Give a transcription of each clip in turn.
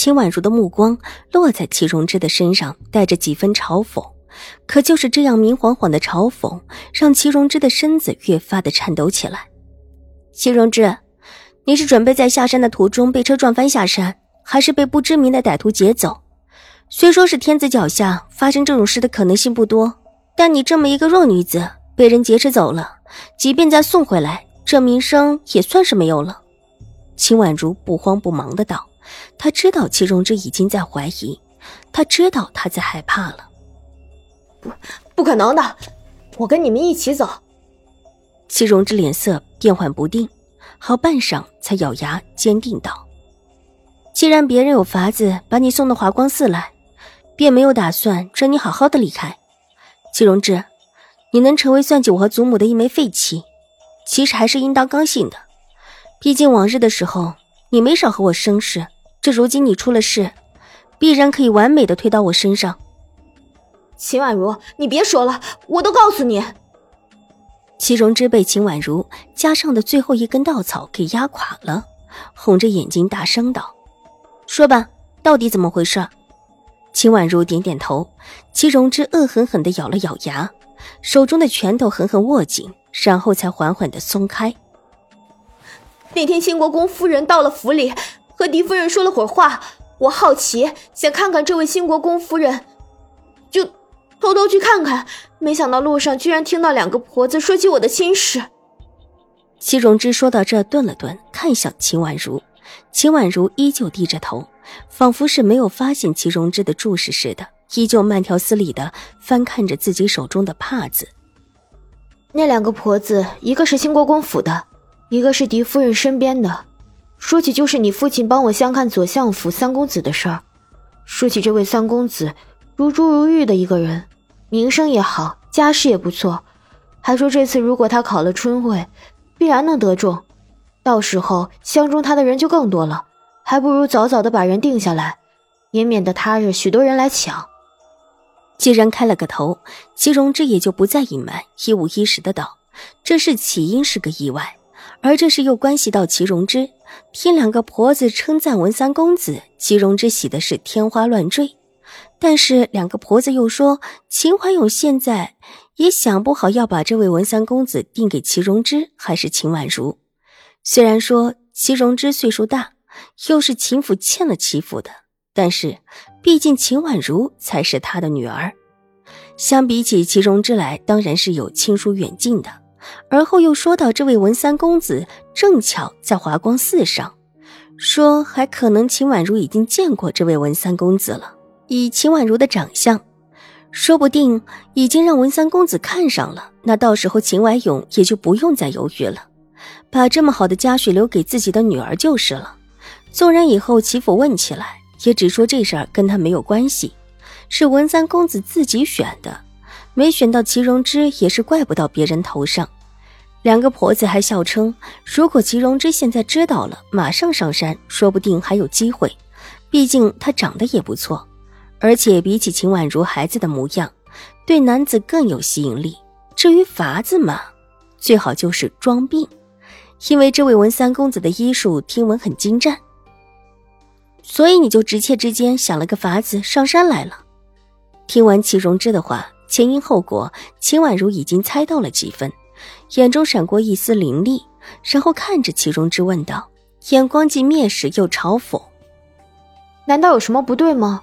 秦婉如的目光落在齐荣之的身上，带着几分嘲讽。可就是这样明晃晃的嘲讽，让齐荣之的身子越发的颤抖起来。齐荣之，你是准备在下山的途中被车撞翻下山，还是被不知名的歹徒劫走？虽说是天子脚下发生这种事的可能性不多，但你这么一个弱女子被人劫持走了，即便再送回来，这名声也算是没有了。秦婉如不慌不忙的道。他知道齐荣之已经在怀疑，他知道他在害怕了。不，不可能的，我跟你们一起走。齐荣之脸色变幻不定，好半晌才咬牙坚定道：“既然别人有法子把你送到华光寺来，便没有打算让你好好的离开。齐荣之，你能成为算计我和祖母的一枚废棋，其实还是应当高兴的。毕竟往日的时候。”你没少和我生事，这如今你出了事，必然可以完美的推到我身上。秦婉如，你别说了，我都告诉你。齐荣之被秦婉如加上的最后一根稻草给压垮了，红着眼睛大声道：“说吧，到底怎么回事？”秦婉如点点头，齐荣之恶狠狠地咬了咬牙，手中的拳头狠狠握紧，然后才缓缓的松开。那天兴国公夫人到了府里，和狄夫人说了会儿话。我好奇，想看看这位兴国公夫人，就偷偷去看看。没想到路上居然听到两个婆子说起我的亲事。齐荣之说到这，顿了顿，看向秦婉如。秦婉如依旧低着头，仿佛是没有发现齐荣之的注视似的，依旧慢条斯理的翻看着自己手中的帕子。那两个婆子，一个是兴国公府的。一个是狄夫人身边的，说起就是你父亲帮我相看左相府三公子的事儿。说起这位三公子，如珠如玉的一个人，名声也好，家世也不错。还说这次如果他考了春会，必然能得中，到时候相中他的人就更多了。还不如早早的把人定下来，也免得他日许多人来抢。既然开了个头，齐荣之也就不再隐瞒，一五一十的道：“这事起因是个意外。”而这事又关系到齐荣之，听两个婆子称赞文三公子，齐荣之喜的是天花乱坠。但是两个婆子又说，秦怀勇现在也想不好要把这位文三公子定给齐荣之还是秦婉如。虽然说齐荣之岁数大，又是秦府欠了齐府的，但是毕竟秦婉如才是他的女儿，相比起齐荣之来，当然是有亲疏远近的。而后又说到，这位文三公子正巧在华光寺上，说还可能秦婉如已经见过这位文三公子了。以秦婉如的长相，说不定已经让文三公子看上了。那到时候秦婉勇也就不用再犹豫了，把这么好的家婿留给自己的女儿就是了。纵然以后齐府问起来，也只说这事儿跟他没有关系，是文三公子自己选的。没选到齐荣之，也是怪不到别人头上。两个婆子还笑称，如果齐荣之现在知道了，马上上山，说不定还有机会。毕竟他长得也不错，而且比起秦婉如孩子的模样，对男子更有吸引力。至于法子嘛，最好就是装病，因为这位文三公子的医术听闻很精湛。所以你就直切之间想了个法子上山来了。听完齐荣之的话。前因后果，秦婉如已经猜到了几分，眼中闪过一丝凌厉，然后看着齐荣之问道，眼光既蔑视又嘲讽：“难道有什么不对吗？”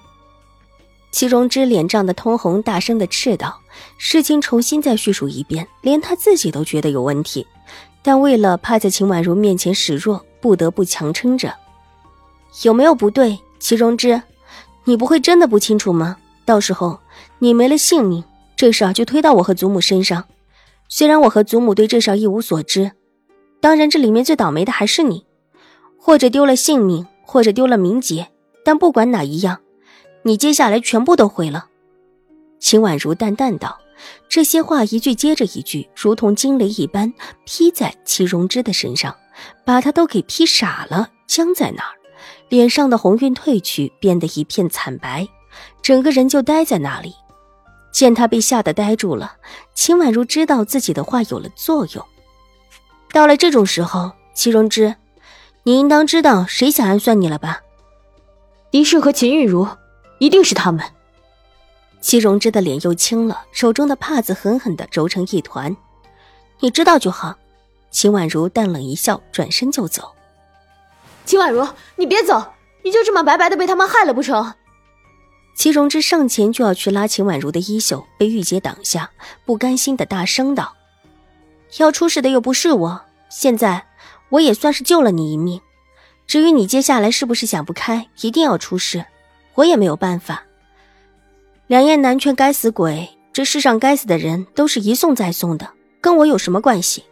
齐荣之脸涨得通红，大声的斥道：“事情重新再叙述一遍，连他自己都觉得有问题，但为了怕在秦婉如面前示弱，不得不强撑着。有没有不对？齐荣之，你不会真的不清楚吗？到时候你没了性命。”这事儿就推到我和祖母身上，虽然我和祖母对这事儿一无所知，当然这里面最倒霉的还是你，或者丢了性命，或者丢了名节，但不管哪一样，你接下来全部都毁了。秦婉如淡淡道。这些话一句接着一句，如同惊雷一般劈在齐荣之的身上，把他都给劈傻了，僵在那儿，脸上的红晕褪去，变得一片惨白，整个人就呆在那里。见他被吓得呆住了，秦婉如知道自己的话有了作用。到了这种时候，齐荣之，你应当知道谁想暗算你了吧？狄氏和秦玉茹，一定是他们。齐荣之的脸又青了，手中的帕子狠狠的揉成一团。你知道就好。秦婉如淡冷一笑，转身就走。秦婉如，你别走，你就这么白白的被他们害了不成？戚荣之上前就要去拉秦婉如的衣袖，被玉洁挡下，不甘心的大声道：“要出事的又不是我，现在我也算是救了你一命。至于你接下来是不是想不开，一定要出事，我也没有办法。”两燕南劝该死鬼，这世上该死的人都是一送再送的，跟我有什么关系？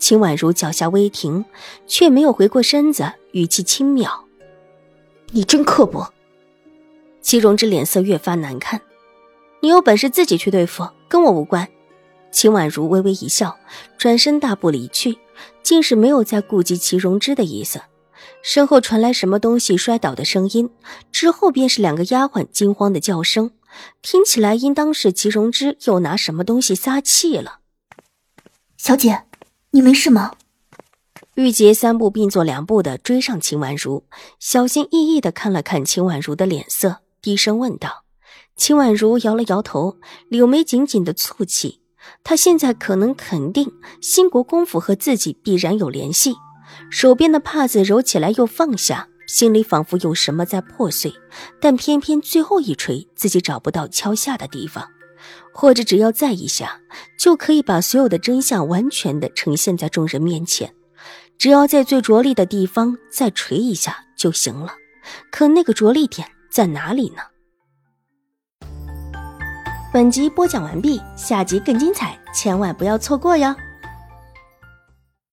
秦婉如脚下微停，却没有回过身子，语气轻蔑：“你真刻薄。”齐荣之脸色越发难看：“你有本事自己去对付，跟我无关。”秦婉如微微一笑，转身大步离去，竟是没有再顾及齐荣之的意思。身后传来什么东西摔倒的声音，之后便是两个丫鬟惊慌的叫声。听起来应当是齐荣之又拿什么东西撒气了。小姐，你没事吗？玉洁三步并作两步的追上秦婉如，小心翼翼的看了看秦婉如的脸色，低声问道。秦婉如摇了摇头，柳眉紧紧的蹙起。她现在可能肯定兴国公府和自己必然有联系，手边的帕子揉起来又放下。心里仿佛有什么在破碎，但偏偏最后一锤自己找不到敲下的地方，或者只要再一下，就可以把所有的真相完全的呈现在众人面前。只要在最着力的地方再锤一下就行了。可那个着力点在哪里呢？本集播讲完毕，下集更精彩，千万不要错过哟！